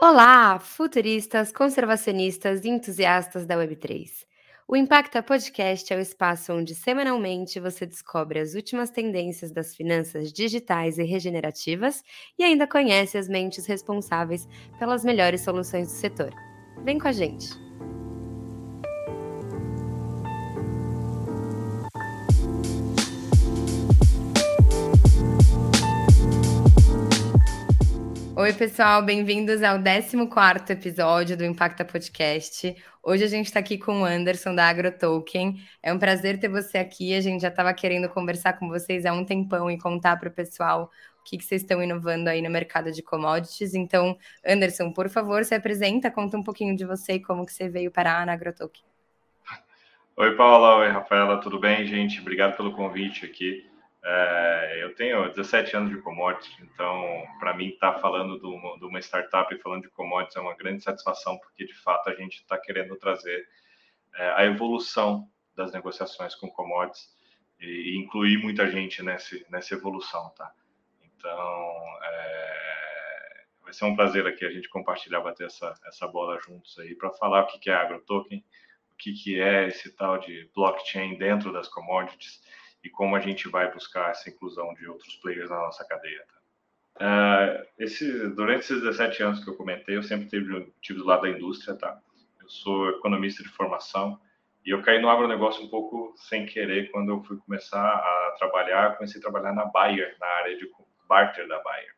Olá, futuristas, conservacionistas e entusiastas da Web3. O Impacta Podcast é o espaço onde semanalmente você descobre as últimas tendências das finanças digitais e regenerativas e ainda conhece as mentes responsáveis pelas melhores soluções do setor. Vem com a gente! Oi, pessoal, bem-vindos ao 14 episódio do Impacta Podcast. Hoje a gente está aqui com o Anderson da AgroToken. É um prazer ter você aqui. A gente já estava querendo conversar com vocês há um tempão e contar para o pessoal o que, que vocês estão inovando aí no mercado de commodities. Então, Anderson, por favor, se apresenta, conta um pouquinho de você e como que você veio parar na AgroToken. Oi, Paula. Oi, Rafaela. Tudo bem, gente? Obrigado pelo convite aqui. É, eu tenho 17 anos de commodities, então para mim estar tá falando de uma startup e falando de commodities é uma grande satisfação, porque de fato a gente está querendo trazer é, a evolução das negociações com commodities e, e incluir muita gente nessa evolução, tá? Então é, vai ser um prazer aqui a gente compartilhar, bater essa, essa bola juntos aí para falar o que, que é AgroToken, o que, que é esse tal de blockchain dentro das commodities e como a gente vai buscar essa inclusão de outros players na nossa cadeia. Tá? Uh, esse, durante esses 17 anos que eu comentei, eu sempre tive, tive do lado da indústria, tá? Eu sou economista de formação e eu caí no agronegócio um pouco sem querer quando eu fui começar a trabalhar, comecei a trabalhar na Bayer, na área de barter da Bayer.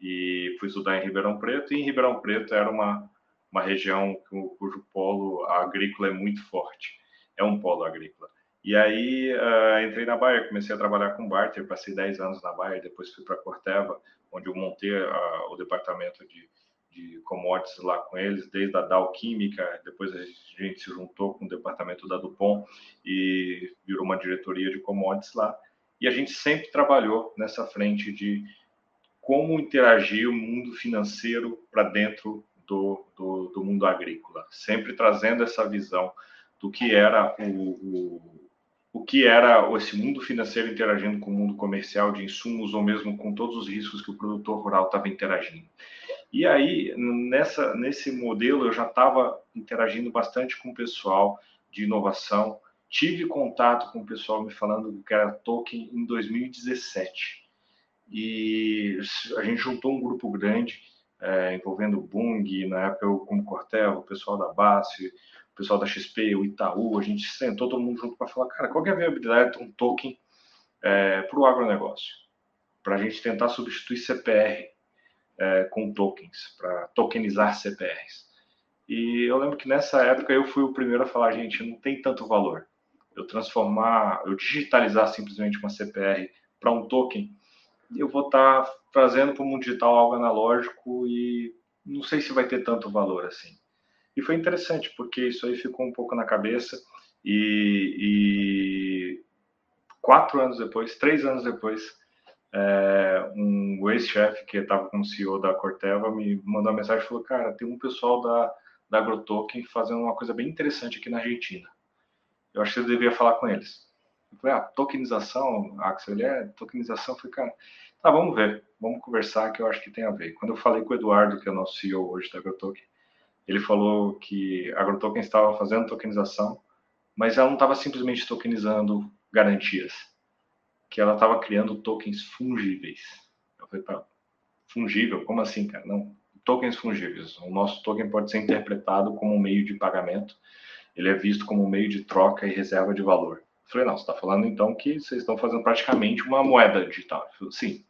E fui estudar em Ribeirão Preto, e em Ribeirão Preto era uma, uma região cujo polo agrícola é muito forte. É um polo agrícola. E aí uh, entrei na Bayer, comecei a trabalhar com barter, passei 10 anos na Bayer, depois fui para a Corteva, onde eu montei uh, o departamento de, de commodities lá com eles, desde a Dow Química, depois a gente se juntou com o departamento da Dupont e virou uma diretoria de commodities lá. E a gente sempre trabalhou nessa frente de como interagir o mundo financeiro para dentro do, do, do, mundo agrícola, sempre trazendo essa visão do que era o, o o que era esse mundo financeiro interagindo com o mundo comercial de insumos ou mesmo com todos os riscos que o produtor rural estava interagindo. E aí, nessa, nesse modelo, eu já estava interagindo bastante com o pessoal de inovação, tive contato com o pessoal me falando do que era token em 2017. E a gente juntou um grupo grande, é, envolvendo o Bung, na época eu como Cortel, o pessoal da Base, pessoal da XP, o Itaú, a gente sentou todo mundo junto para falar, cara, qual é a viabilidade de um token é, para o agronegócio? Para a gente tentar substituir CPR é, com tokens, para tokenizar CPRs. E eu lembro que nessa época eu fui o primeiro a falar, gente, não tem tanto valor. Eu transformar, eu digitalizar simplesmente uma CPR para um token, eu vou estar tá trazendo para o mundo digital algo analógico e não sei se vai ter tanto valor assim. E foi interessante, porque isso aí ficou um pouco na cabeça. E, e quatro anos depois, três anos depois, é, um ex-chefe que estava como CEO da Corteva me mandou uma mensagem e falou: Cara, tem um pessoal da, da AgroToken fazendo uma coisa bem interessante aqui na Argentina. Eu acho que você devia falar com eles. Eu falei: Ah, tokenização, Axel, ele é tokenização. Eu falei: Cara, tá, vamos ver, vamos conversar que eu acho que tem a ver. Quando eu falei com o Eduardo, que é o nosso CEO hoje da AgroToken, ele falou que a AgroToken estava fazendo tokenização, mas ela não estava simplesmente tokenizando garantias, que ela estava criando tokens fungíveis. Eu falei, para fungível? Como assim, cara? Não, tokens fungíveis. O nosso token pode ser interpretado como um meio de pagamento, ele é visto como um meio de troca e reserva de valor. Eu falei, não, você está falando então que vocês estão fazendo praticamente uma moeda digital. Ele falou, sim.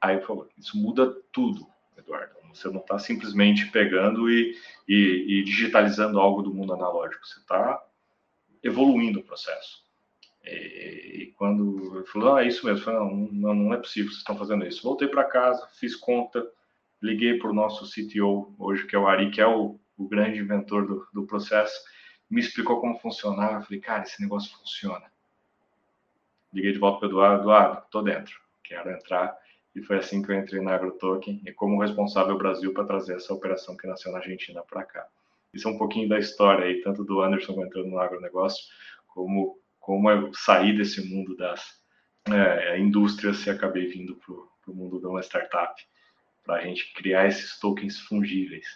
Aí eu falei, isso muda tudo, Eduardo. Você não está simplesmente pegando e, e, e, digitalizando algo do mundo analógico. Você está evoluindo o processo. E, e quando eu falei, ah, é isso mesmo, falei, não, não, é possível, vocês estão fazendo isso. Voltei para casa, fiz conta, liguei para o nosso CTO, hoje que é o Ari, que é o, o grande inventor do, do processo, me explicou como funcionava. Falei, cara, esse negócio funciona. Liguei de volta para o Eduardo, Eduardo, estou dentro, quero entrar e foi assim que eu entrei na AgroToken e como responsável Brasil para trazer essa operação que nasceu na Argentina para cá. Isso é um pouquinho da história aí, tanto do Anderson entrando no agronegócio, como como eu saí desse mundo das é, indústrias e acabei vindo para o mundo de uma startup. para a gente criar esses tokens fungíveis.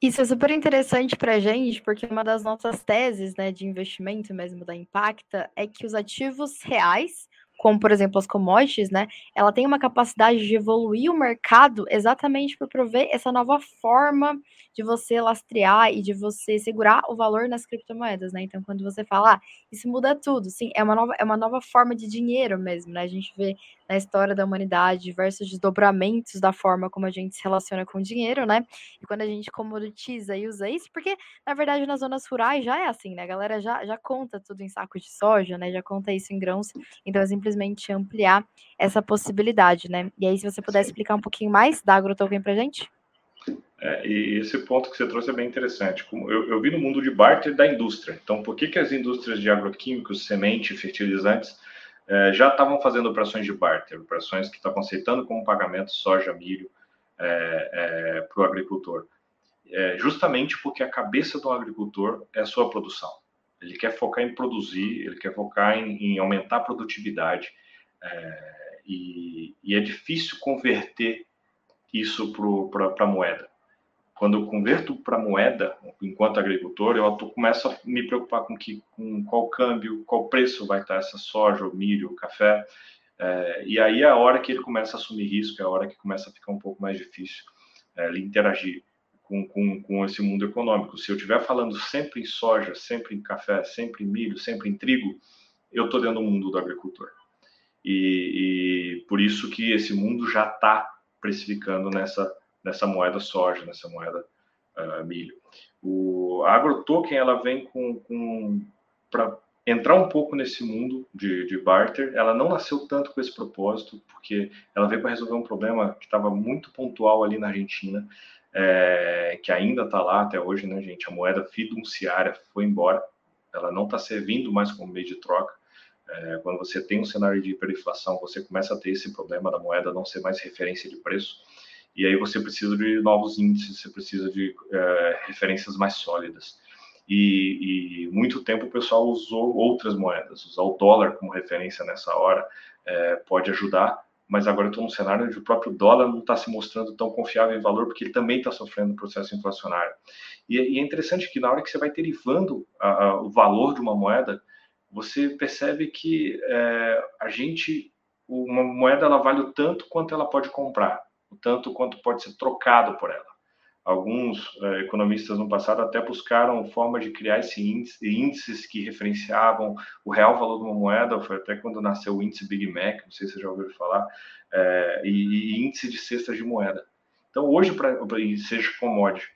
Isso é super interessante para a gente, porque uma das nossas teses né, de investimento mesmo da Impacta é que os ativos reais como por exemplo as commodities, né, ela tem uma capacidade de evoluir o mercado exatamente por prover essa nova forma de você lastrear e de você segurar o valor nas criptomoedas, né? Então, quando você fala, ah, isso muda tudo, sim, é uma nova, é uma nova forma de dinheiro mesmo, né? A gente vê na história da humanidade diversos desdobramentos da forma como a gente se relaciona com o dinheiro, né? E quando a gente comoditiza e usa isso, porque na verdade nas zonas rurais já é assim, né? A galera já, já conta tudo em sacos de soja, né? Já conta isso em grãos, então é simplesmente ampliar essa possibilidade, né? E aí, se você puder explicar um pouquinho mais da AgroToken pra gente? É, e esse ponto que você trouxe é bem interessante. Eu, eu vi no mundo de barter da indústria. Então, por que, que as indústrias de agroquímicos, semente, fertilizantes, é, já estavam fazendo operações de barter, operações que estavam aceitando como pagamento soja, milho é, é para o agricultor? É, justamente porque a cabeça do agricultor é a sua produção. Ele quer focar em produzir, ele quer focar em, em aumentar a produtividade. É, e, e é difícil converter isso para a moeda. Quando eu converto para moeda, enquanto agricultor, eu começo a me preocupar com, que, com qual câmbio, qual preço vai estar essa soja, o milho, o café. É, e aí é a hora que ele começa a assumir risco, é a hora que começa a ficar um pouco mais difícil é, ele interagir com, com, com esse mundo econômico. Se eu estiver falando sempre em soja, sempre em café, sempre em milho, sempre em trigo, eu estou dentro do mundo do agricultor. E, e por isso que esse mundo já está precificando nessa, nessa moeda soja, nessa moeda uh, milho. O, a AgroToken ela vem com, com para entrar um pouco nesse mundo de, de, barter. Ela não nasceu tanto com esse propósito, porque ela veio para resolver um problema que estava muito pontual ali na Argentina, é, que ainda está lá até hoje, né, gente? A moeda fiduciária foi embora, ela não está servindo mais como meio de troca. É, quando você tem um cenário de hiperinflação, você começa a ter esse problema da moeda não ser mais referência de preço, e aí você precisa de novos índices, você precisa de é, referências mais sólidas. E, e, muito tempo o pessoal usou outras moedas, usar o dólar como referência nessa hora é, pode ajudar, mas agora estou num cenário onde o próprio dólar não está se mostrando tão confiável em valor, porque ele também está sofrendo processo inflacionário. E, e, é interessante que na hora que você vai derivando a, a, o valor de uma moeda, você percebe que é, a gente, uma moeda, ela vale o tanto quanto ela pode comprar, o tanto quanto pode ser trocado por ela. Alguns é, economistas no passado até buscaram formas de criar esse índice, índices que referenciavam o real valor de uma moeda, foi até quando nasceu o índice Big Mac, não sei se você já ouviu falar, é, e, e, índice de cestas de moeda. Então, hoje, para seja commodity,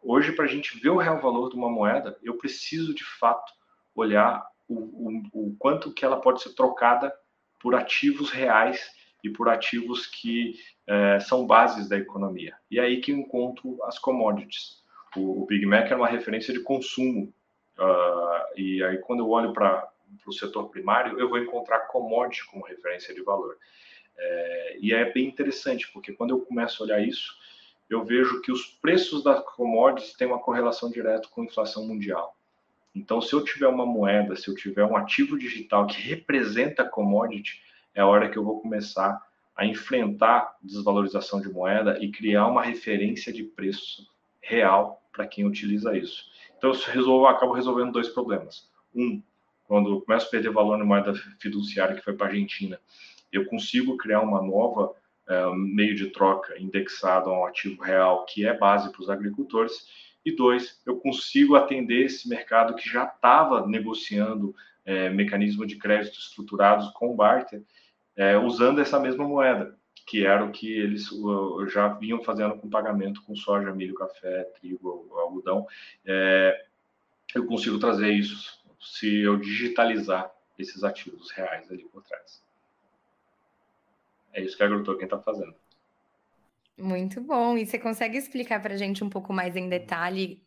hoje, para a gente ver o real valor de uma moeda, eu preciso, de fato, olhar o, o, o quanto que ela pode ser trocada por ativos reais e por ativos que é, são bases da economia. E é aí que encontro as commodities. O, o Big Mac é uma referência de consumo. Uh, e aí, quando eu olho para o setor primário, eu vou encontrar commodity como referência de valor. É, e é bem interessante, porque quando eu começo a olhar isso, eu vejo que os preços das commodities têm uma correlação direta com a inflação mundial. Então, se eu tiver uma moeda, se eu tiver um ativo digital que representa commodity, é a hora que eu vou começar a enfrentar desvalorização de moeda e criar uma referência de preço real para quem utiliza isso. Então, eu resolvo, acabo resolvendo dois problemas. Um, quando eu começo a perder valor na moeda fiduciária que foi para a Argentina, eu consigo criar uma nova uh, meio de troca indexado a um ativo real que é base para os agricultores e dois, eu consigo atender esse mercado que já estava negociando é, mecanismo de crédito estruturados com barter, é, usando essa mesma moeda, que era o que eles já vinham fazendo com pagamento com soja, milho, café, trigo, algodão. É, eu consigo trazer isso se eu digitalizar esses ativos reais ali por trás. É isso que a AgroToken está fazendo. Muito bom. E você consegue explicar para a gente um pouco mais em detalhe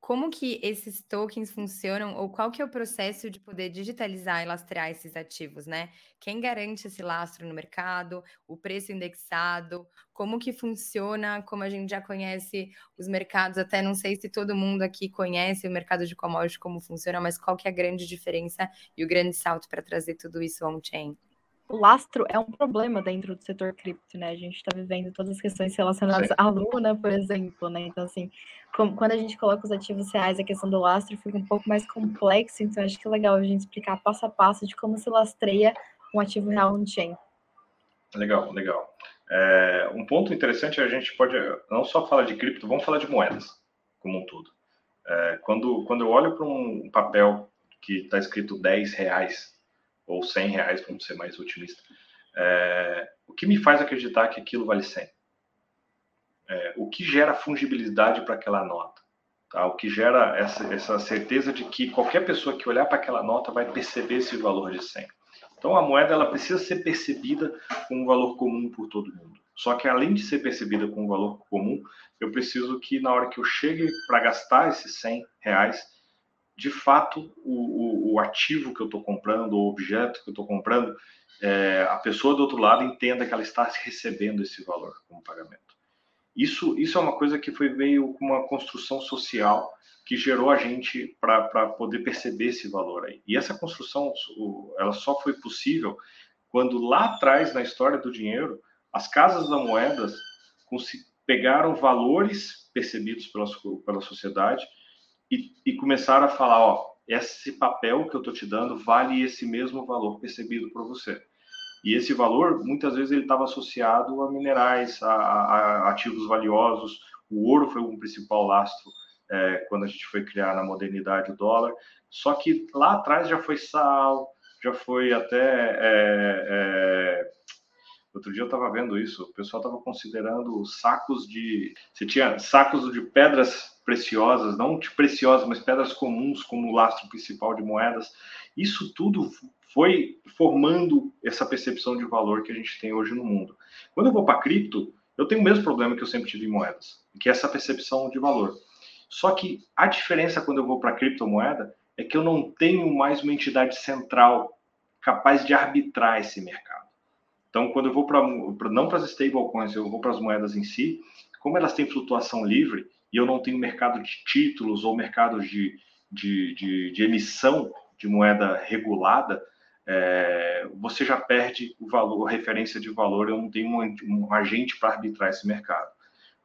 como que esses tokens funcionam ou qual que é o processo de poder digitalizar e lastrear esses ativos, né? Quem garante esse lastro no mercado, o preço indexado, como que funciona, como a gente já conhece os mercados, até não sei se todo mundo aqui conhece o mercado de commodities, como funciona, mas qual que é a grande diferença e o grande salto para trazer tudo isso on-chain? O lastro é um problema dentro do setor cripto, né? A gente está vivendo todas as questões relacionadas Sim. à Luna, por exemplo, né? Então, assim, como, quando a gente coloca os ativos reais, a questão do lastro fica um pouco mais complexa, então acho que é legal a gente explicar passo a passo de como se lastreia um ativo real on-chain. Legal, legal. É, um ponto interessante é a gente pode não só falar de cripto, vamos falar de moedas como um todo. É, quando, quando eu olho para um papel que está escrito 10 reais ou 100 reais, vamos ser mais otimista, é, o que me faz acreditar que aquilo vale 100? É, o que gera fungibilidade para aquela nota? Tá? O que gera essa, essa certeza de que qualquer pessoa que olhar para aquela nota vai perceber esse valor de 100? Então a moeda ela precisa ser percebida com um valor comum por todo mundo. Só que além de ser percebida com um valor comum, eu preciso que na hora que eu chegue para gastar esses 100 reais, de fato o, o, o ativo que eu estou comprando, o objeto que eu estou comprando, é, a pessoa do outro lado entenda que ela está recebendo esse valor como pagamento. Isso, isso é uma coisa que foi meio uma construção social que gerou a gente para poder perceber esse valor aí. E essa construção, ela só foi possível quando lá atrás, na história do dinheiro, as casas da moedas pegaram valores percebidos pela, pela sociedade e, e começaram a falar, ó, esse papel que eu estou te dando vale esse mesmo valor percebido por você. E esse valor, muitas vezes, ele estava associado a minerais, a, a, ativos valiosos. O ouro foi um principal lastro é, quando a gente foi criar na modernidade o dólar. Só que lá atrás já foi sal, já foi até. É, é... Outro dia eu estava vendo isso, o pessoal estava considerando sacos de. Você tinha sacos de pedras preciosas, não de preciosas, mas pedras comuns como o lastro principal de moedas. Isso tudo foi formando essa percepção de valor que a gente tem hoje no mundo. Quando eu vou para cripto, eu tenho o mesmo problema que eu sempre tive em moedas, que é essa percepção de valor. Só que a diferença quando eu vou para criptomoeda é que eu não tenho mais uma entidade central capaz de arbitrar esse mercado. Então, quando eu vou para não para as stablecoins, eu vou para as moedas em si, como elas têm flutuação livre e eu não tenho mercado de títulos ou mercado de, de, de, de emissão de moeda regulada, é, você já perde o valor, a referência de valor, eu não tenho um, um agente para arbitrar esse mercado.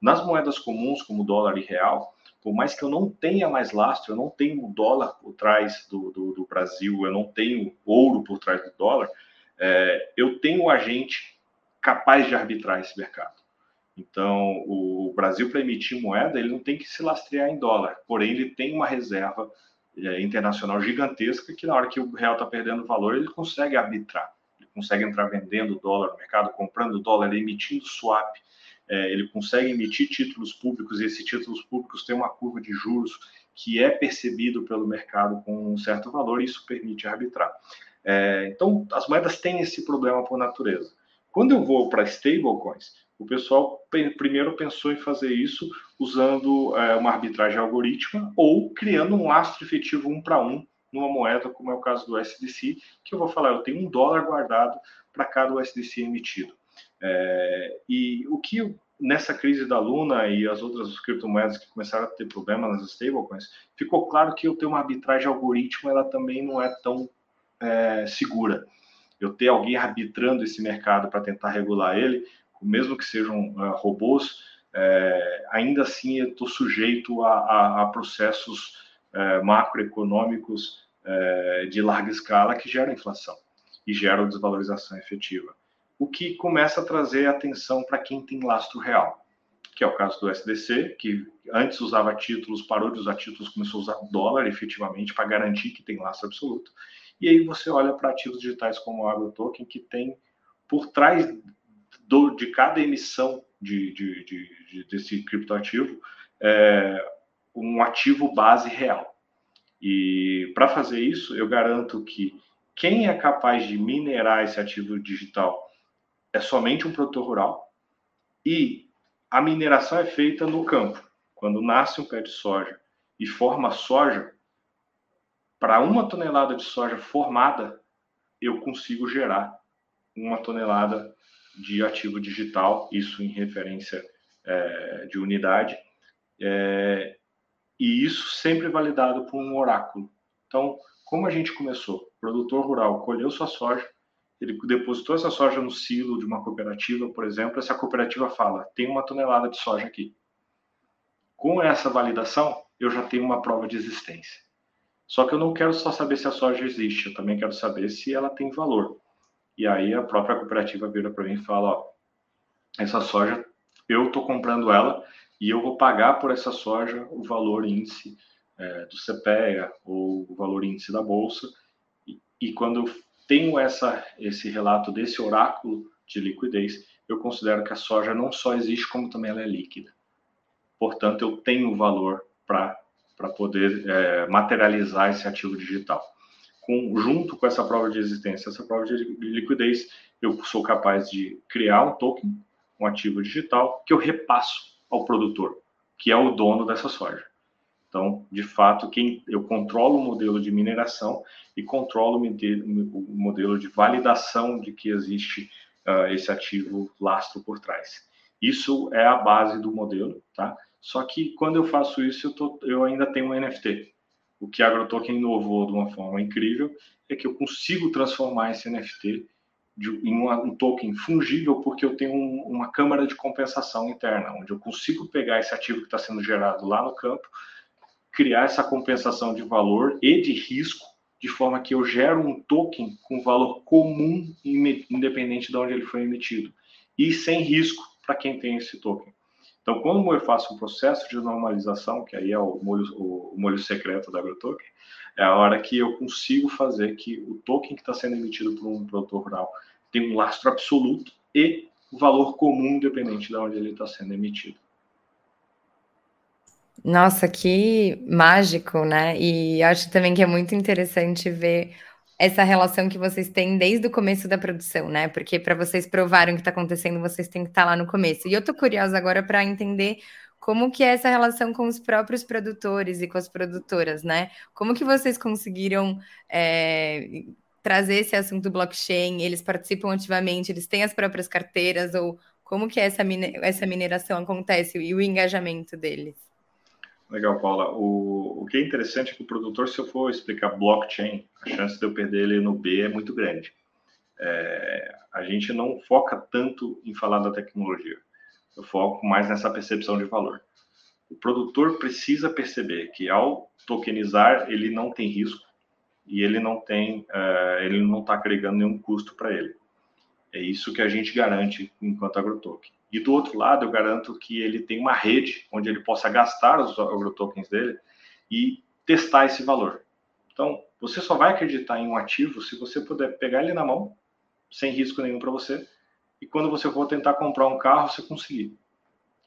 Nas moedas comuns, como dólar e real, por mais que eu não tenha mais lastro, eu não tenho dólar por trás do, do, do Brasil, eu não tenho ouro por trás do dólar, é, eu tenho um agente capaz de arbitrar esse mercado. Então, o Brasil, para emitir moeda, ele não tem que se lastrear em dólar, porém, ele tem uma reserva é, internacional gigantesca que, na hora que o real está perdendo valor, ele consegue arbitrar. Ele consegue entrar vendendo dólar no mercado, comprando dólar, emitindo swap é, ele consegue emitir títulos públicos e esses títulos públicos têm uma curva de juros que é percebido pelo mercado com um certo valor e isso permite arbitrar. É, então, as moedas têm esse problema por natureza. Quando eu vou para stablecoins, o pessoal primeiro pensou em fazer isso usando é, uma arbitragem algorítmica ou criando um lastro efetivo um para um numa moeda, como é o caso do SDC, que eu vou falar, eu tenho um dólar guardado para cada USDC emitido. É, e o que nessa crise da Luna e as outras criptomoedas que começaram a ter problemas nas stablecoins, ficou claro que eu ter uma arbitragem algoritmo ela também não é tão é, segura. Eu ter alguém arbitrando esse mercado para tentar regular ele, mesmo que sejam uh, robôs, é, ainda assim eu estou sujeito a, a, a processos é, macroeconômicos é, de larga escala que geram inflação e geram desvalorização efetiva o que começa a trazer atenção para quem tem lastro real, que é o caso do SDC, que antes usava títulos, parou de usar títulos, começou a usar dólar efetivamente para garantir que tem lastro absoluto. E aí você olha para ativos digitais como o AgroToken, que tem por trás do, de cada emissão de, de, de, de desse criptoativo é, um ativo base real. E para fazer isso, eu garanto que quem é capaz de minerar esse ativo digital é somente um produtor rural e a mineração é feita no campo. Quando nasce um pé de soja e forma soja, para uma tonelada de soja formada, eu consigo gerar uma tonelada de ativo digital, isso em referência é, de unidade, é, e isso sempre validado por um oráculo. Então, como a gente começou? O produtor rural colheu sua soja, ele depositou essa soja no silo de uma cooperativa, por exemplo, essa cooperativa fala: tem uma tonelada de soja aqui. Com essa validação, eu já tenho uma prova de existência. Só que eu não quero só saber se a soja existe, eu também quero saber se ela tem valor. E aí a própria cooperativa vira para mim e fala: ó, essa soja, eu estou comprando ela e eu vou pagar por essa soja o valor índice é, do CPEA ou o valor índice da bolsa. E, e quando eu tenho essa, esse relato desse oráculo de liquidez, eu considero que a soja não só existe, como também ela é líquida. Portanto, eu tenho valor para poder é, materializar esse ativo digital. Com, junto com essa prova de existência, essa prova de liquidez, eu sou capaz de criar um token, um ativo digital, que eu repasso ao produtor, que é o dono dessa soja. Então, de fato, quem eu controlo o modelo de mineração e controlo o modelo de validação de que existe uh, esse ativo lastro por trás. Isso é a base do modelo, tá? Só que quando eu faço isso, eu, tô, eu ainda tenho um NFT. O que a AgroToken inovou de uma forma incrível é que eu consigo transformar esse NFT de, em uma, um token fungível porque eu tenho um, uma câmara de compensação interna, onde eu consigo pegar esse ativo que está sendo gerado lá no campo, criar essa compensação de valor e de risco, de forma que eu gero um token com valor comum, independente de onde ele foi emitido, e sem risco para quem tem esse token. Então, quando eu faço um processo de normalização, que aí é o molho, o, o molho secreto da AgroToken, é a hora que eu consigo fazer que o token que está sendo emitido por um produtor rural tenha um lastro absoluto e valor comum, independente de onde ele está sendo emitido. Nossa, que mágico, né? E acho também que é muito interessante ver essa relação que vocês têm desde o começo da produção, né? Porque para vocês provarem o que está acontecendo, vocês têm que estar tá lá no começo. E eu estou curiosa agora para entender como que é essa relação com os próprios produtores e com as produtoras, né? Como que vocês conseguiram é, trazer esse assunto blockchain? Eles participam ativamente, eles têm as próprias carteiras ou como que essa, essa mineração acontece e o engajamento deles? Legal, Paula. O, o que é interessante é que o produtor, se eu for explicar blockchain, a chance de eu perder ele no B é muito grande. É, a gente não foca tanto em falar da tecnologia. Eu foco mais nessa percepção de valor. O produtor precisa perceber que ao tokenizar ele não tem risco e ele não tem, uh, ele não está agregando nenhum custo para ele. É isso que a gente garante enquanto agrotoken. E do outro lado, eu garanto que ele tem uma rede onde ele possa gastar os agrotokens dele e testar esse valor. Então, você só vai acreditar em um ativo se você puder pegar ele na mão, sem risco nenhum para você, e quando você for tentar comprar um carro, você conseguir.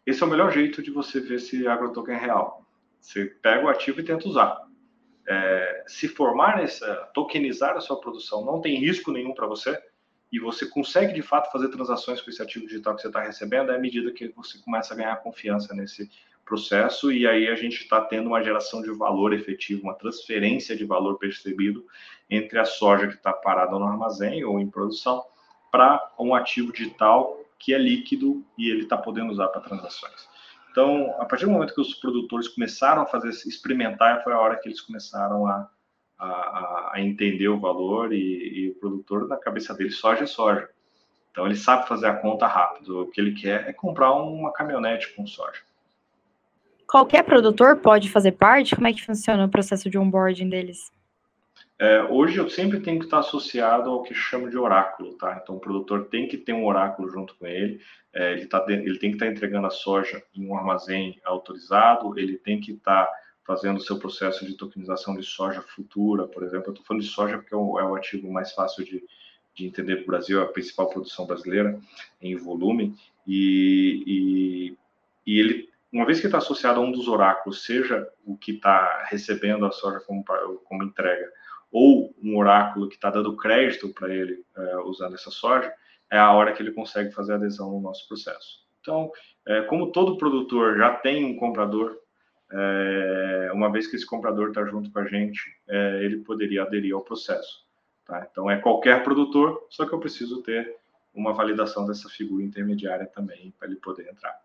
Esse é o melhor jeito de você ver se agrotoken é real. Você pega o ativo e tenta usar. É, se formar nessa, tokenizar a sua produção, não tem risco nenhum para você, e você consegue de fato fazer transações com esse ativo digital que você está recebendo, é à medida que você começa a ganhar confiança nesse processo, e aí a gente está tendo uma geração de valor efetivo, uma transferência de valor percebido entre a soja que está parada no armazém ou em produção para um ativo digital que é líquido e ele está podendo usar para transações. Então, a partir do momento que os produtores começaram a fazer experimentar, foi a hora que eles começaram a a, a entender o valor e, e, o produtor, na cabeça dele, soja é soja. Então ele sabe fazer a conta rápido. O que ele quer é comprar uma caminhonete com soja. Qualquer produtor pode fazer parte? Como é que funciona o processo de onboarding deles? É, hoje eu sempre tenho que estar associado ao que chamo de oráculo, tá? Então o produtor tem que ter um oráculo junto com ele, é, ele, tá, ele tem que estar entregando a soja em um armazém autorizado, ele tem que estar fazendo seu processo de tokenização de soja futura, por exemplo. Eu estou falando de soja porque é o, é o ativo mais fácil de, de entender para o Brasil, é a principal produção brasileira em volume, e, e, e ele, uma vez que está associado a um dos oráculos, seja o que está recebendo a soja como, como entrega, ou um oráculo que está dando crédito para ele é, usando essa soja, é a hora que ele consegue fazer adesão no nosso processo. Então, é, como todo produtor já tem um comprador é, uma vez que esse comprador está junto com a gente, é, ele poderia aderir ao processo. Tá? Então, é qualquer produtor, só que eu preciso ter uma validação dessa figura intermediária também para ele poder entrar.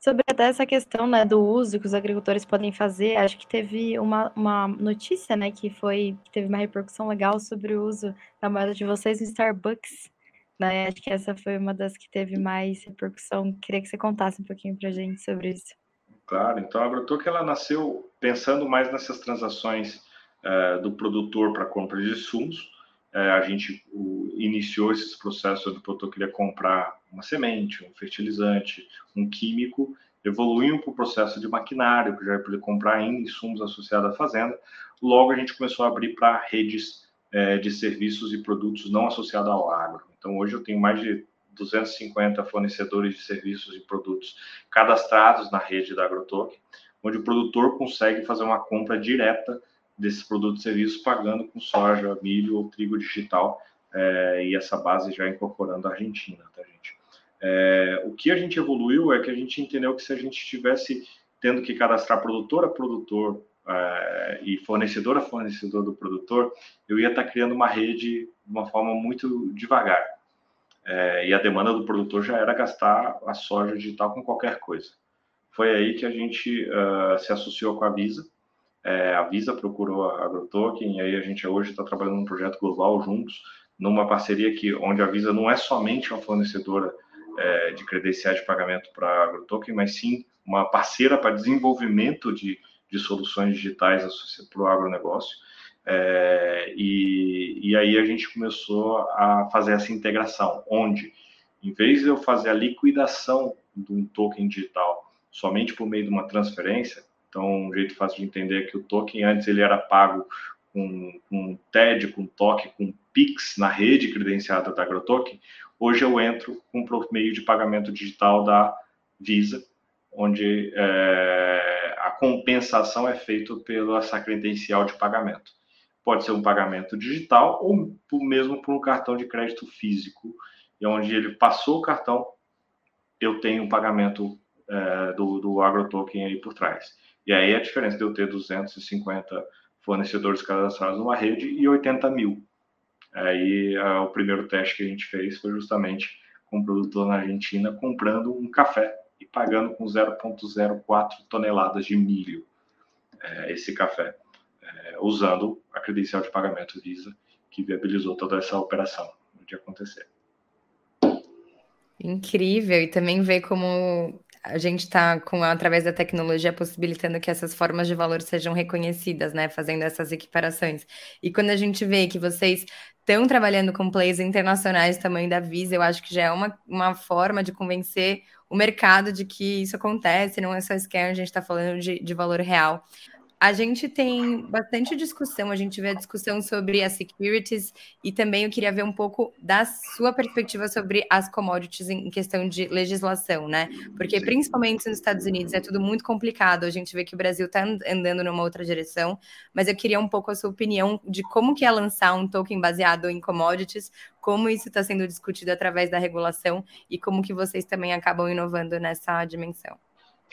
Sobre até essa questão né, do uso que os agricultores podem fazer, acho que teve uma, uma notícia né, que foi que teve uma repercussão legal sobre o uso da moeda de vocês no Starbucks. Né? Acho que essa foi uma das que teve mais repercussão. Queria que você contasse um pouquinho para a gente sobre isso. Claro, então a AgroToque ela nasceu pensando mais nessas transações uh, do produtor para compra de insumos. Uh, a gente uh, iniciou esses processos do produtor queria comprar uma semente, um fertilizante, um químico, evoluindo para o processo de maquinário, que já ia poder comprar insumos associados à fazenda. Logo a gente começou a abrir para redes eh, de serviços e produtos não associados ao agro. Então hoje eu tenho mais de 250 fornecedores de serviços e produtos cadastrados na rede da AgroTalk, onde o produtor consegue fazer uma compra direta desses produtos e serviços, pagando com soja, milho ou trigo digital, é, e essa base já incorporando a Argentina, tá, gente? É, o que a gente evoluiu é que a gente entendeu que se a gente estivesse tendo que cadastrar produtor a produtor é, e fornecedor a fornecedor do produtor, eu ia estar criando uma rede de uma forma muito devagar é, e a demanda do produtor já era gastar a soja digital com qualquer coisa. Foi aí que a gente uh, se associou com a Visa. É, a Visa procurou a AgroToken e aí a gente hoje está trabalhando num projeto global juntos, numa parceria que onde a Visa não é somente uma fornecedora é, de credenciais de pagamento para a AgroToken, mas sim uma parceira para desenvolvimento de, de soluções digitais para o agronegócio. É, e, e aí a gente começou a fazer essa integração, onde, em vez de eu fazer a liquidação de um token digital somente por meio de uma transferência, então um jeito fácil de entender é que o token antes ele era pago com, com TED, com TOC, com PIX na rede credenciada da AgroToken, hoje eu entro com por meio de pagamento digital da Visa, onde é, a compensação é feita pela essa credencial de pagamento pode ser um pagamento digital ou mesmo por um cartão de crédito físico, e onde ele passou o cartão, eu tenho um pagamento é, do, do AgroToken aí por trás. E aí a diferença de eu ter 250 fornecedores cadastrados numa rede e 80 mil. Aí é, o primeiro teste que a gente fez foi justamente com um produtor na Argentina comprando um café e pagando com 0,04 toneladas de milho é, esse café é, usando a credencial de pagamento Visa, que viabilizou toda essa operação de acontecer. Incrível, e também ver como a gente está, com através da tecnologia, possibilitando que essas formas de valor sejam reconhecidas, né? Fazendo essas equiparações. E quando a gente vê que vocês estão trabalhando com players internacionais tamanho da Visa, eu acho que já é uma, uma forma de convencer o mercado de que isso acontece, não é só scam, a gente está falando de, de valor real. A gente tem bastante discussão, a gente vê a discussão sobre as securities e também eu queria ver um pouco da sua perspectiva sobre as commodities em questão de legislação, né? Porque principalmente nos Estados Unidos é tudo muito complicado, a gente vê que o Brasil está andando numa outra direção, mas eu queria um pouco a sua opinião de como que é lançar um token baseado em commodities, como isso está sendo discutido através da regulação e como que vocês também acabam inovando nessa dimensão.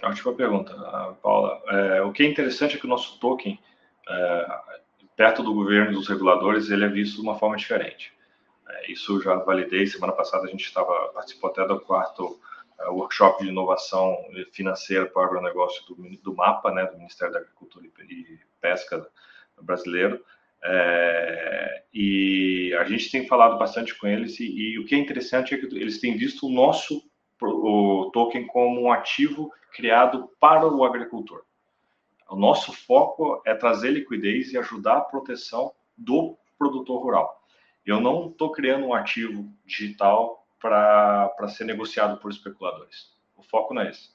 Ótima pergunta, Paula. É, o que é interessante é que o nosso token, é, perto do governo e dos reguladores, ele é visto de uma forma diferente. É, isso já validei. Semana passada a gente estava participou até do quarto é, workshop de inovação financeira para o agronegócio do, do MAPA, né, do Ministério da Agricultura e Pesca brasileiro. É, e a gente tem falado bastante com eles e, e, o que é interessante é que eles têm visto o nosso o token como um ativo criado para o agricultor. O nosso foco é trazer liquidez e ajudar a proteção do produtor rural. Eu não estou criando um ativo digital para ser negociado por especuladores. O foco não é esse.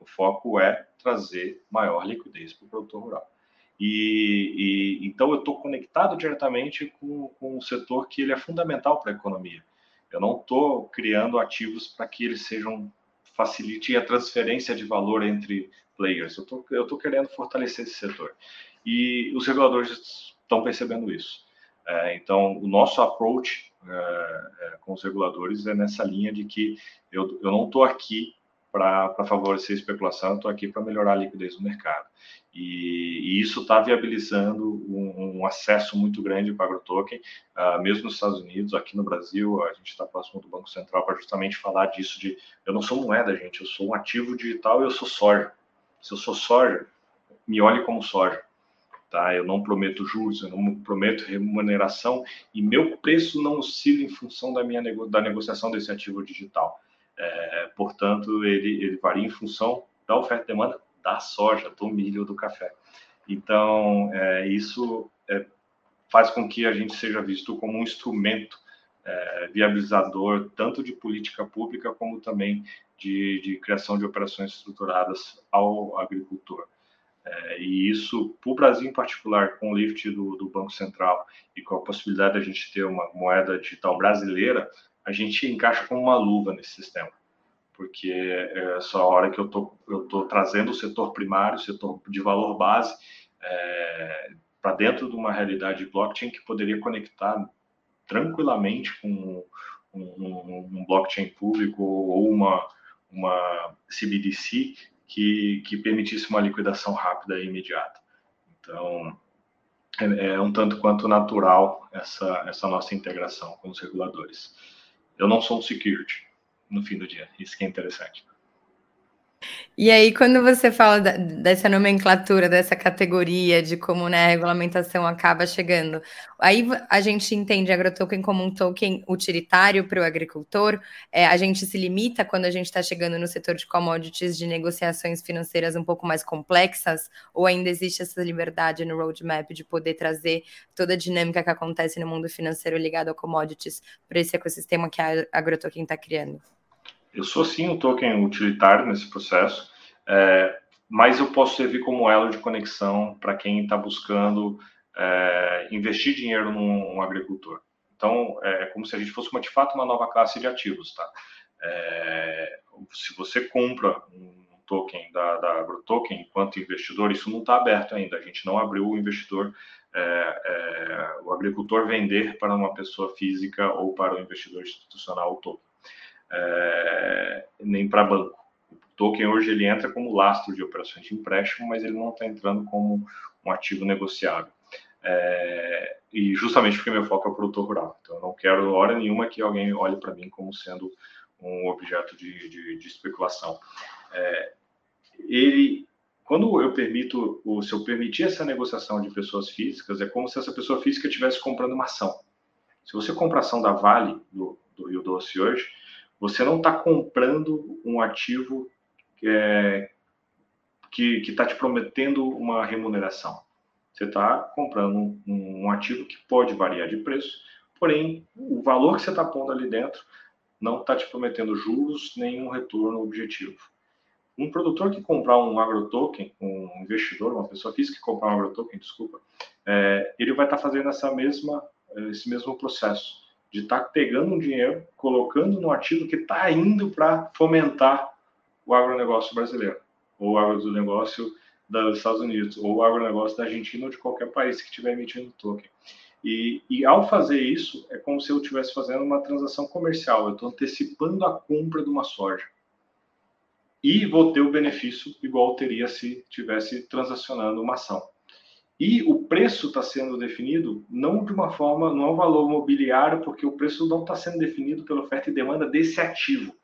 O foco é trazer maior liquidez para o produtor rural. E, e então eu estou conectado diretamente com, com o setor que ele é fundamental para a economia. Eu não estou criando ativos para que eles sejam facilitem a transferência de valor entre players. Eu estou querendo fortalecer esse setor. E os reguladores estão percebendo isso. É, então, o nosso approach é, é, com os reguladores é nessa linha de que eu, eu não estou aqui para favorecer a especulação, estou aqui para melhorar a liquidez do mercado. E, e isso está viabilizando um, um, acesso muito grande para o agrotoken, uh, mesmo nos Estados Unidos, aqui no Brasil, a gente está próximo do Banco Central para justamente falar disso de eu não sou moeda, gente, eu sou um ativo digital e eu sou soja. Se eu sou soja, me olhe como soja. Tá? Eu não prometo juros, eu não prometo remuneração e meu preço não oscila em função da minha nego da negociação desse ativo digital. É, portanto, ele, ele varia em função da oferta e demanda da soja, do milho, do café. Então, é, isso é, faz com que a gente seja visto como um instrumento é, viabilizador tanto de política pública como também de, de criação de operações estruturadas ao agricultor. É, e isso, para o Brasil em particular, com o lift do, do, Banco Central e com a possibilidade de a gente ter uma moeda digital brasileira, a gente encaixa como uma luva nesse sistema. Porque é só a hora que eu tô, estou tô trazendo o setor primário, o setor de valor base, é, para dentro de uma realidade de blockchain que poderia conectar tranquilamente com um, um, um blockchain público ou uma, uma CBDC que, que permitisse uma liquidação rápida e imediata. Então, é, é um tanto quanto natural essa, essa nossa integração com os reguladores. Eu não sou security, no fim do dia, isso que é interessante. E aí, quando você fala da, dessa nomenclatura, dessa categoria, de como né, a regulamentação acaba chegando, aí a gente entende agrotoken como um token utilitário para o agricultor, é, a gente se limita quando a gente está chegando no setor de commodities, de negociações financeiras um pouco mais complexas, ou ainda existe essa liberdade no roadmap de poder trazer toda a dinâmica que acontece no mundo financeiro ligado a commodities para esse ecossistema que a agrotoken está criando? Eu sou sim um token utilitário nesse processo, é, mas eu posso servir como elo de conexão para quem está buscando é, investir dinheiro num, num, agricultor. Então, é como se a gente fosse uma, de fato uma nova classe de ativos, tá? É, se você compra um token da, da AgroToken enquanto investidor, isso não está aberto ainda. A gente não abriu o investidor, é, é, o agricultor vender para uma pessoa física ou para o investidor institucional o token é, nem para banco. O token hoje ele entra como lastro de operações de empréstimo, mas ele não está entrando como um ativo negociável. É, e justamente porque meu foco é o produtor rural. Então, eu não quero, hora nenhuma, que alguém olhe para mim como sendo um objeto de, de, de especulação. É, ele, quando eu permito, se eu permitir essa negociação de pessoas físicas, é como se essa pessoa física estivesse comprando uma ação. Se você compra ação da Vale, do, do Rio Doce hoje, você não está comprando um ativo é, que está te prometendo uma remuneração. Você está comprando um, um, ativo que pode variar de preço, porém, o valor que você está pondo ali dentro não está te prometendo juros nem um retorno objetivo. Um produtor que comprar um agrotoken, um investidor, uma pessoa física que comprar um agrotoken, desculpa, é, ele vai estar tá fazendo essa mesma, esse mesmo processo de estar tá pegando um dinheiro, colocando no ativo que está indo para fomentar o agronegócio brasileiro, ou o agronegócio dos Estados Unidos, ou o agronegócio da Argentina ou de qualquer país que estiver emitindo token. E, e, ao fazer isso, é como se eu estivesse fazendo uma transação comercial, eu estou antecipando a compra de uma soja. E vou ter o benefício igual teria se tivesse transacionando uma ação. E o preço está sendo definido não de uma forma, não é um valor mobiliário, porque o preço não está sendo definido pela oferta e demanda desse ativo.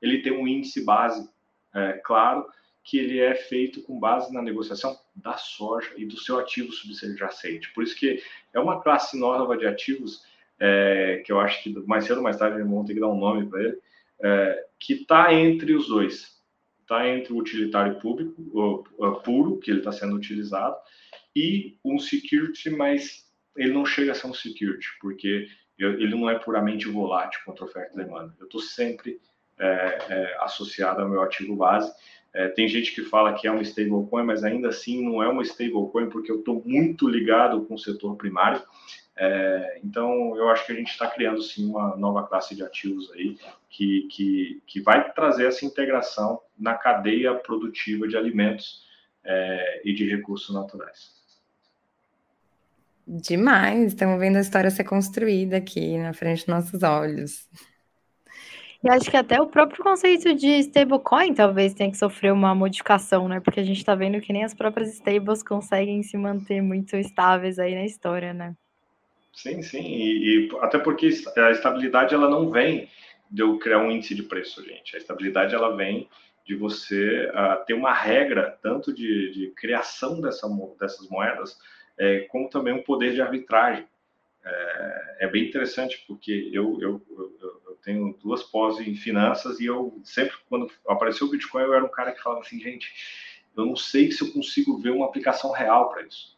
Ele tem um índice base, é, claro, que ele é feito com base na negociação da soja e do seu ativo subjacente. Por isso que é uma classe nova de ativos, é, que eu acho que mais cedo ou mais tarde vamos ter que dar um nome para ele, é, que está entre os dois. Está entre o utilitário público, o, o puro, que ele está sendo utilizado, e um security, mas ele não chega a ser um security, porque ele não é puramente volátil contra oferta e demanda. Eu estou sempre é, é, associado ao meu ativo base. É, tem gente que fala que é uma stablecoin, mas ainda assim não é uma stablecoin porque eu estou muito ligado com o setor primário. É, então, eu acho que a gente está criando sim uma nova classe de ativos aí que, que, que vai trazer essa integração na cadeia produtiva de alimentos é, e de recursos naturais. Demais, estamos vendo a história ser construída aqui na frente dos nossos olhos. E acho que até o próprio conceito de stablecoin talvez tenha que sofrer uma modificação, né? Porque a gente está vendo que nem as próprias stables conseguem se manter muito estáveis aí na história, né? Sim, sim, e, e até porque a estabilidade ela não vem de eu criar um índice de preço, gente. A estabilidade ela vem de você uh, ter uma regra tanto de, de criação dessa, dessas moedas, é, como também um poder de arbitragem. É, é bem interessante porque eu, eu, eu, eu, tenho duas pós em finanças e eu sempre, quando apareceu o Bitcoin, eu era um cara que falava assim, gente, eu não sei se eu consigo ver uma aplicação real para isso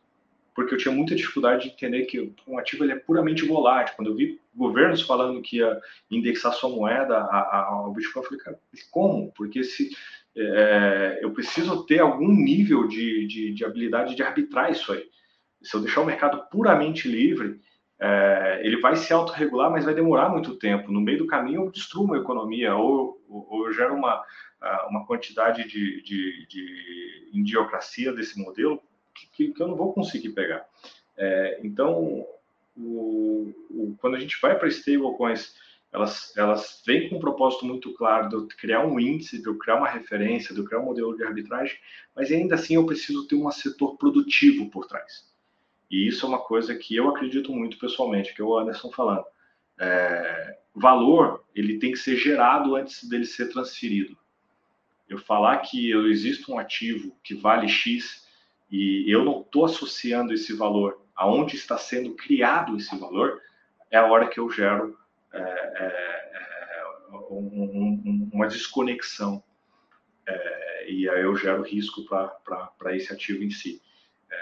porque eu tinha muita dificuldade de entender que um ativo ele é puramente volátil. Quando eu vi governos falando que ia indexar sua moeda ao Bitcoin, eu falei, cara, como? Porque se é, eu preciso ter algum nível de, de, de, habilidade de arbitrar isso aí. Se eu deixar o mercado puramente livre, é, ele vai se autorregular, mas vai demorar muito tempo. No meio do caminho, eu destruo uma economia ou, ou, ou eu gero uma, uma quantidade de, de, de idiocracia desse modelo que, que eu não vou conseguir pegar. É, então, o, o, quando a gente vai para stablecoins, elas, elas vêm com um propósito muito claro de eu criar um índice, de eu criar uma referência, de eu criar um modelo de arbitragem, mas ainda assim eu preciso ter um setor produtivo por trás. E isso é uma coisa que eu acredito muito pessoalmente, que é o Anderson falando. É, valor, ele tem que ser gerado antes dele ser transferido. Eu falar que eu existe um ativo que vale X e eu não estou associando esse valor aonde está sendo criado esse valor, é a hora que eu gero é, é, é um, um, uma desconexão. É, e aí eu gero risco para esse ativo em si.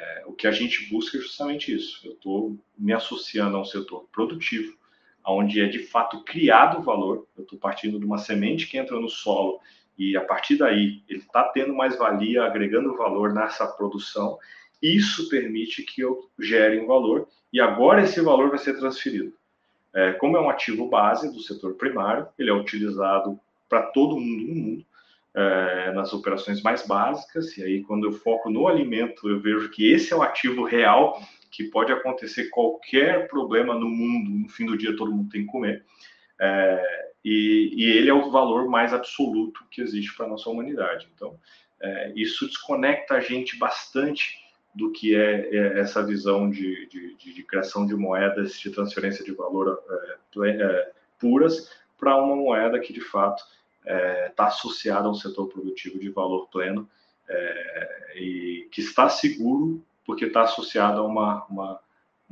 É, o que a gente busca é justamente isso. Eu estou me associando a um setor produtivo, onde é de fato criado valor. Eu estou partindo de uma semente que entra no solo e a partir daí ele está tendo mais valia, agregando valor nessa produção. Isso permite que eu gere um valor e agora esse valor vai ser transferido. É, como é um ativo base do setor primário, ele é utilizado para todo mundo no mundo, é, nas operações mais básicas, e aí quando eu foco no alimento, eu vejo que esse é o ativo real, que pode acontecer qualquer problema no mundo, no fim do dia todo mundo tem que comer. É, e, e, ele é o valor mais absoluto que existe para a nossa humanidade. Então, é, isso desconecta a gente bastante do que é, é essa visão de, de, de, criação de moedas de transferência de valor puras para uma moeda que, de fato, está associada a um setor produtivo de valor pleno e que está seguro porque está associado a uma, uma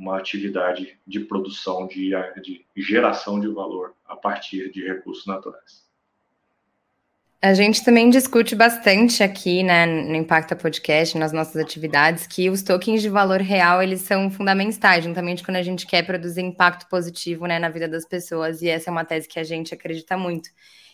uma atividade de produção, de, de geração de valor a partir de recursos naturais. A gente também discute bastante aqui, né, no Impacta Podcast, nas nossas atividades, que os tokens de valor real, eles são fundamentais, juntamente quando a gente quer produzir impacto positivo, né, na vida das pessoas, e essa é uma tese que a gente acredita muito.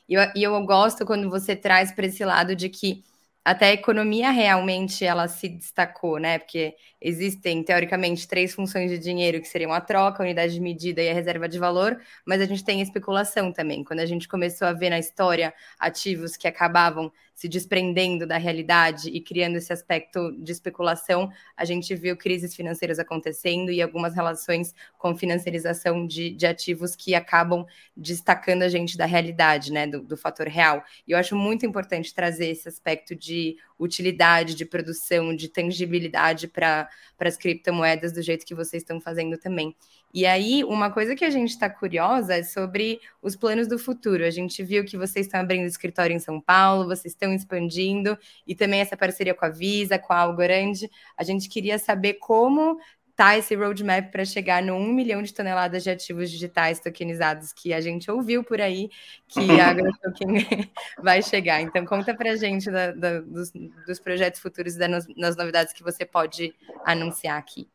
E eu, e eu gosto quando você traz para esse lado de que até a economia realmente ela se destacou, né? Porque existem, teoricamente, três funções de dinheiro, que seriam a troca, a unidade de medida e a reserva de valor, mas a gente tem a especulação também. Quando a gente começou a ver na história ativos que acabavam se desprendendo da realidade e criando esse aspecto de especulação, a gente viu crises financeiras acontecendo e algumas relações com financiarização de, de ativos que acabam destacando a gente da realidade, né, do, do fator real. E eu acho muito importante trazer esse aspecto de utilidade, de produção, de tangibilidade para as criptomoedas do jeito que vocês estão fazendo também. E aí, uma coisa que a gente está curiosa é sobre os planos do futuro. A gente viu que vocês estão abrindo escritório em São Paulo, vocês estão expandindo, e também essa parceria com a Visa, com a Algorand. A gente queria saber como tá esse roadmap para chegar no 1 milhão de toneladas de ativos digitais tokenizados que a gente ouviu por aí que a AgroToken vai chegar. Então, conta para a gente da, da, dos, dos, projetos futuros e das, das novidades que você pode anunciar aqui.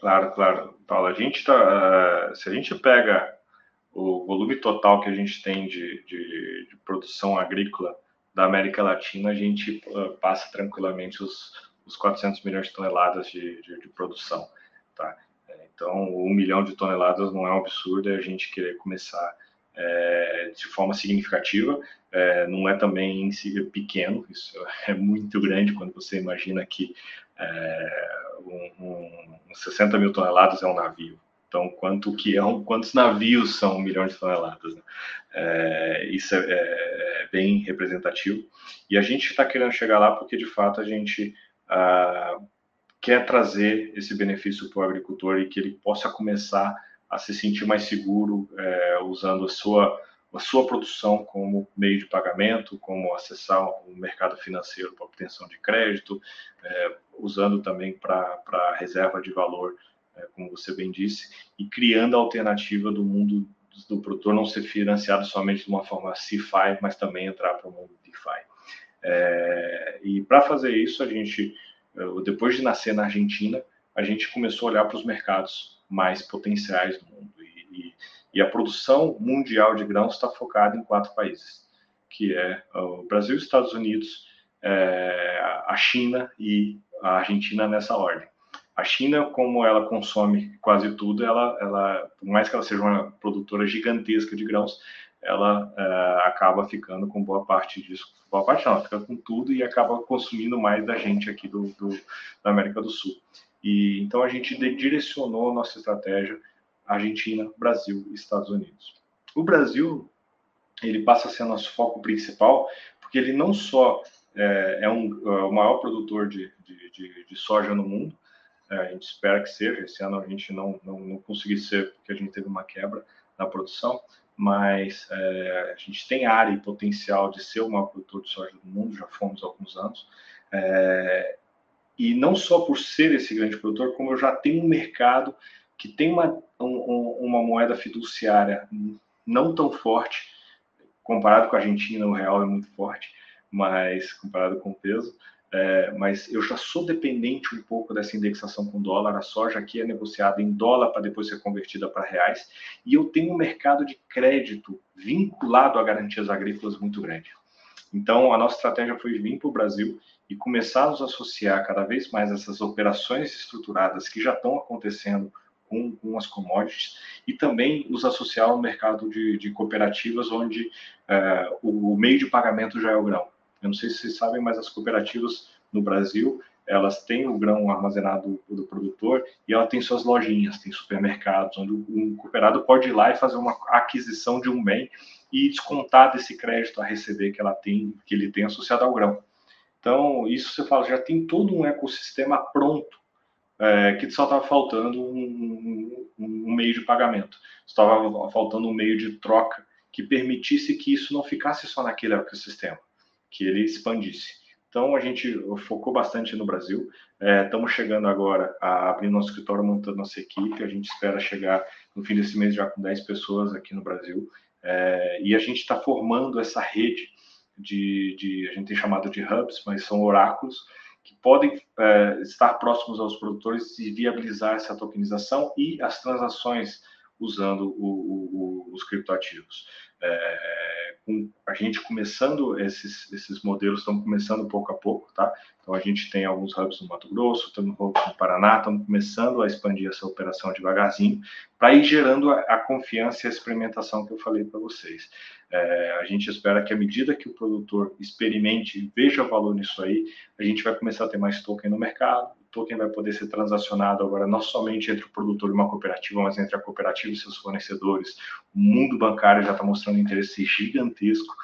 Claro, claro. Paula, a gente tá, uh, se a gente pega o volume total que a gente tem de, de, de produção agrícola da América Latina, a gente uh, passa tranquilamente os, os 400 milhões de toneladas de, de, de produção. Tá? Então, um milhão de toneladas não é um absurdo, é a gente querer começar é, de forma significativa, é, não é também pequeno, isso é muito grande quando você imagina que é, um, um, 60 mil toneladas é um navio. Então, quanto que é um, quantos navios são um milhão de toneladas? Né? É, isso é, é, é, bem representativo. E a gente está querendo chegar lá porque, de fato, a gente ah, quer trazer esse benefício para o agricultor e que ele possa começar a se sentir mais seguro é, usando a sua a sua produção como meio de pagamento, como acessar o mercado financeiro para obtenção de crédito, é, usando também para reserva de valor, é, como você bem disse, e criando a alternativa do mundo do produtor não ser financiado somente de uma forma CFI, mas também entrar para o mundo DeFi. E para fazer isso, a gente, depois de nascer na Argentina, a gente começou a olhar para os mercados mais potenciais do mundo. E, e e a produção mundial de grãos está focada em quatro países, que é o Brasil, Estados Unidos, é, a China e a Argentina nessa ordem. A China, como ela consome quase tudo, ela, ela por mais que ela seja uma produtora gigantesca de grãos, ela é, acaba ficando com boa parte disso. Boa parte não, ela fica com tudo e acaba consumindo mais da gente aqui do, do da América do Sul. E então a gente direcionou nossa estratégia Argentina, Brasil Estados Unidos. O Brasil ele passa a ser nosso foco principal porque ele não só é, é um, é o maior produtor de, de, de, de soja no mundo, é, a gente espera que seja. Esse ano a gente não, não, não conseguiu ser porque a gente teve uma quebra na produção, mas é, a gente tem área e potencial de ser o maior produtor de soja do mundo, já fomos há alguns anos. É, e não só por ser esse grande produtor, como eu já tenho um mercado que tem uma, um, uma moeda fiduciária não tão forte, comparado com a Argentina, o real é muito forte, mas comparado com o peso, é, mas eu já sou dependente um pouco dessa indexação com dólar. A soja aqui é negociada em dólar para depois ser convertida para reais. E eu tenho um mercado de crédito vinculado a garantias agrícolas muito grande. Então, a nossa estratégia foi vir para o Brasil e começar a nos associar cada vez mais a essas operações estruturadas que já estão acontecendo com, com as commodities e também os associar ao mercado de, de cooperativas, onde é, o, o, meio de pagamento já é o grão. Eu não sei se vocês sabem, mas as cooperativas no Brasil elas têm o grão armazenado do produtor e ela tem suas lojinhas, tem supermercados, onde um cooperado pode ir lá e fazer uma aquisição de um bem e descontar desse crédito a receber que ela tem, que ele tem associado ao grão. Então, isso você fala, já tem todo um ecossistema pronto é, que só estava faltando um, um, um, meio de pagamento, estava faltando um meio de troca que permitisse que isso não ficasse só naquele ecossistema, que ele expandisse. Então a gente focou bastante no Brasil. É, estamos chegando agora a abrir nosso escritório, montando nossa equipe. A gente espera chegar no fim desse mês já com 10 pessoas aqui no Brasil. É, e a gente está formando essa rede de, de, a gente tem chamado de hubs, mas são oráculos que podem é, estar próximos aos produtores e viabilizar essa tokenização e as transações usando o, o, os criptoativos. É, com a gente começando esses, esses modelos, estão começando pouco a pouco, tá? Então a gente tem alguns hubs no Mato Grosso, estamos no Paraná, estamos começando a expandir essa operação devagarzinho, para ir gerando a, a, confiança e a experimentação que eu falei para vocês. É, a gente espera que à medida que o produtor experimente e veja valor nisso aí, a gente vai começar a ter mais token no mercado, token vai poder ser transacionado agora não somente entre o produtor e uma cooperativa, mas entre a cooperativa e seus fornecedores. O mundo bancário já está mostrando interesse gigantesco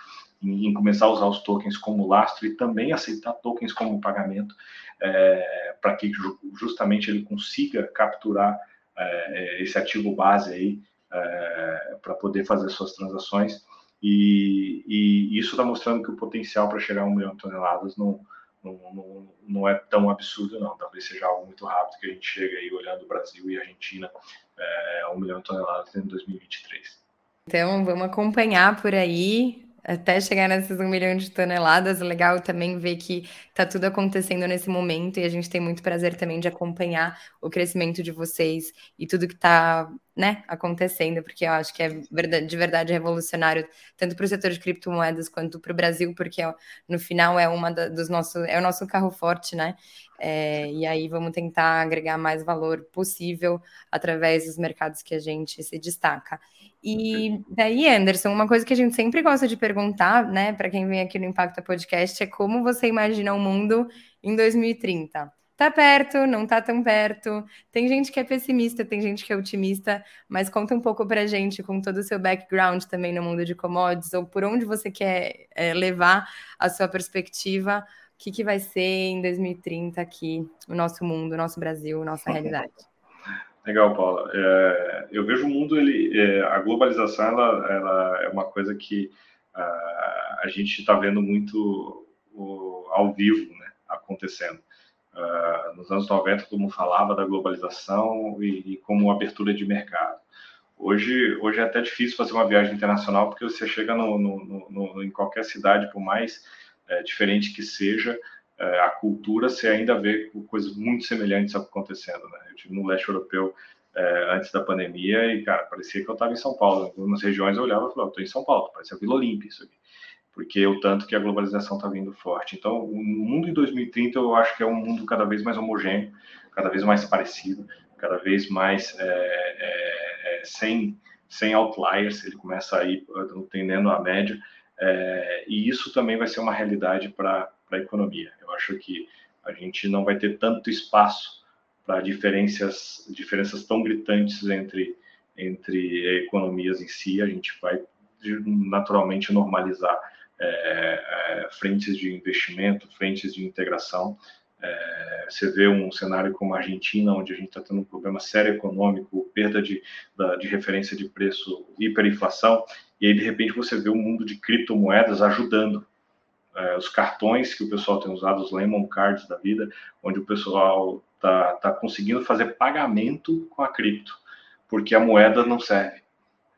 em, em, começar a usar os tokens como lastro e também aceitar tokens como pagamento, é, para que justamente ele consiga capturar é, esse ativo base aí é, para poder fazer suas transações. E, e isso está mostrando que o potencial para chegar a um milhão de toneladas não não, não, não, é tão absurdo, não. Talvez seja algo muito rápido que a gente chega aí olhando o Brasil e a Argentina é, a um milhão de toneladas em 2023. Então, vamos acompanhar por aí até chegar nessas um milhão de toneladas. Legal também ver que está tudo acontecendo nesse momento e a gente tem muito prazer também de acompanhar o crescimento de vocês e tudo que está né, acontecendo, porque eu acho que é de verdade revolucionário, tanto para o setor de criptomoedas quanto para o Brasil, porque no final é uma dos nossos, é o nosso carro forte, né? É, e aí vamos tentar agregar mais valor possível através dos mercados que a gente se destaca. E daí, Anderson, uma coisa que a gente sempre gosta de perguntar, né, para quem vem aqui no Impacta Podcast, é como você imagina o mundo em 2030. tá perto, não tá tão perto. Tem gente que é pessimista, tem gente que é otimista, mas conta um pouco pra gente, com todo o seu background também no mundo de commodities, ou por onde você quer é, levar a sua perspectiva, o que, que vai ser em 2030 aqui, o nosso mundo, o nosso Brasil, nossa realidade. Legal, Paula. É, eu vejo o mundo, ele, é, a globalização, ela, ela, é uma coisa que uh, a gente está vendo muito o, ao vivo, né, acontecendo. Uh, nos anos 90, todo mundo falava da globalização e, e, como abertura de mercado. Hoje, hoje é até difícil fazer uma viagem internacional, porque você chega no, no, no, em qualquer cidade, por mais é, diferente que seja, é, a cultura, você ainda vê coisas muito semelhantes acontecendo. Né? Eu estive no leste europeu é, antes da pandemia e, cara, parecia que eu estava em São Paulo. Em algumas regiões eu olhava e falava, estou em São Paulo, parecia Vila Olímpia isso aqui porque o tanto que a globalização está vindo forte. Então, o mundo em 2030 eu acho que é um mundo cada vez mais homogêneo, cada vez mais parecido, cada vez mais é, é, é, sem, sem outliers, ele começa a ir tendendo a média, é, e isso também vai ser uma realidade para a economia. Eu acho que a gente não vai ter tanto espaço para diferenças, diferenças tão gritantes entre, entre economias em si, a gente vai naturalmente normalizar é, é, frentes de investimento, frentes de integração. É, você vê um cenário como a Argentina, onde a gente está tendo um problema sério econômico, perda de, da, de referência de preço, hiperinflação, e aí de repente você vê o um mundo de criptomoedas ajudando. É, os cartões que o pessoal tem usado, os Lemon Cards da vida, onde o pessoal está tá conseguindo fazer pagamento com a cripto, porque a moeda não serve.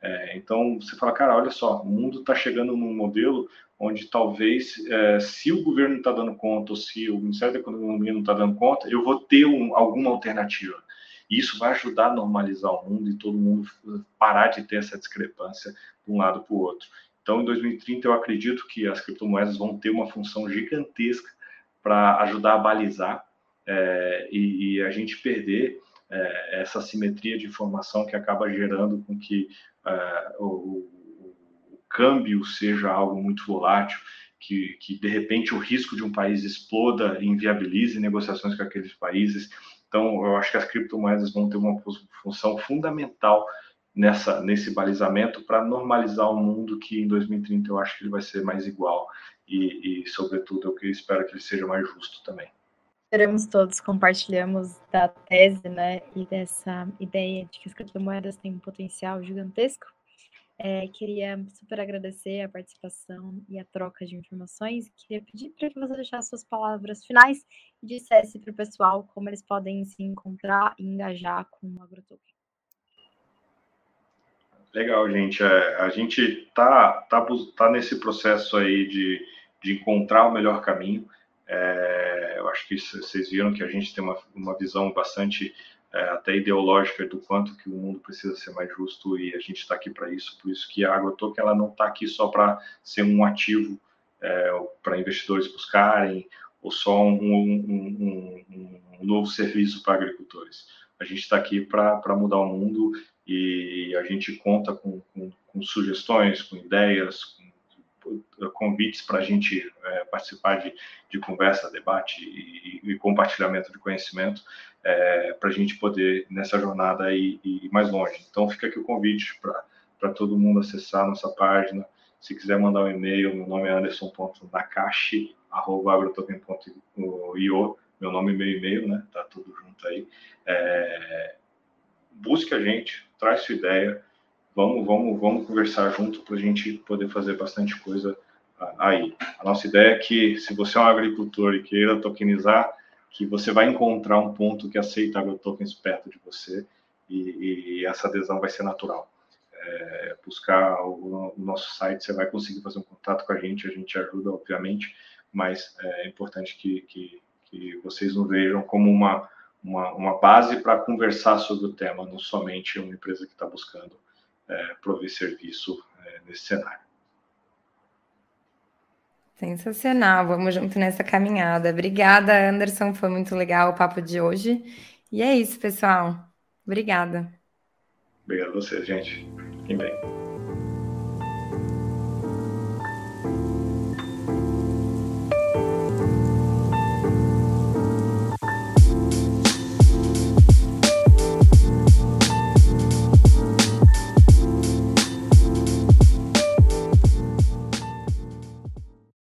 É, então você fala, cara, olha só, o mundo está chegando num modelo onde talvez, é, se o governo não está dando conta, ou se o Ministério da Economia não está dando conta, eu vou ter um, alguma alternativa. E isso vai ajudar a normalizar o mundo e todo mundo parar de ter essa discrepância de um lado para o outro. Então, em 2030, eu acredito que as criptomoedas vão ter uma função gigantesca para ajudar a balizar é, e, e, a gente perder é, essa simetria de informação que acaba gerando com que é, o, câmbio seja algo muito volátil, que, que de repente o risco de um país exploda e inviabilize negociações com aqueles países. Então, eu acho que as criptomoedas vão ter uma função fundamental nessa nesse balizamento para normalizar um mundo que em 2030 eu acho que ele vai ser mais igual e, e sobretudo, eu espero que ele seja mais justo também. Esperamos todos compartilhamos da tese, né, e dessa ideia de que as criptomoedas têm um potencial gigantesco é, queria super agradecer a participação e a troca de informações. Queria pedir para que você deixasse suas palavras finais e dissesse para o pessoal como eles podem se encontrar e engajar com o AgroToken. Legal, gente. É, a gente está tá, tá nesse processo aí de, de encontrar o melhor caminho. É, eu acho que vocês viram que a gente tem uma, uma visão bastante é, até ideológica do quanto que o mundo precisa ser mais justo e a gente está aqui para isso. Por isso que a AgroToken ela não está aqui só para ser um ativo é, para investidores buscarem ou só um, um, um, um novo serviço para agricultores. A gente está aqui para mudar o mundo e a gente conta com, com, com sugestões, com ideias, com convites para a gente é, participar de, de conversa, debate e, e compartilhamento de conhecimento é, para a gente poder nessa jornada ir, ir, mais longe. Então fica aqui o convite para todo mundo acessar nossa página. Se quiser mandar um e-mail, meu nome é anderson.nakashi.agrotoken.io, meu nome e meu e-mail, né? Tá tudo junto aí. É, busque a gente, traz sua ideia, vamos, vamos, vamos conversar junto para a gente poder fazer bastante coisa aí. A nossa ideia é que, se você é um agricultor e queira tokenizar, que você vai encontrar um ponto que aceita agrotokens perto de você e, e essa adesão vai ser natural. É, buscar o, o, nosso site, você vai conseguir fazer um contato com a gente, a gente ajuda, obviamente, mas é importante que, que, que vocês nos vejam como uma, uma, uma base para conversar sobre o tema, não somente uma empresa que está buscando é, prover serviço é, nesse cenário. Sensacional, vamos junto nessa caminhada. Obrigada, Anderson, foi muito legal o papo de hoje. E é isso, pessoal. Obrigada. Obrigado a você, gente. Fiquem bem.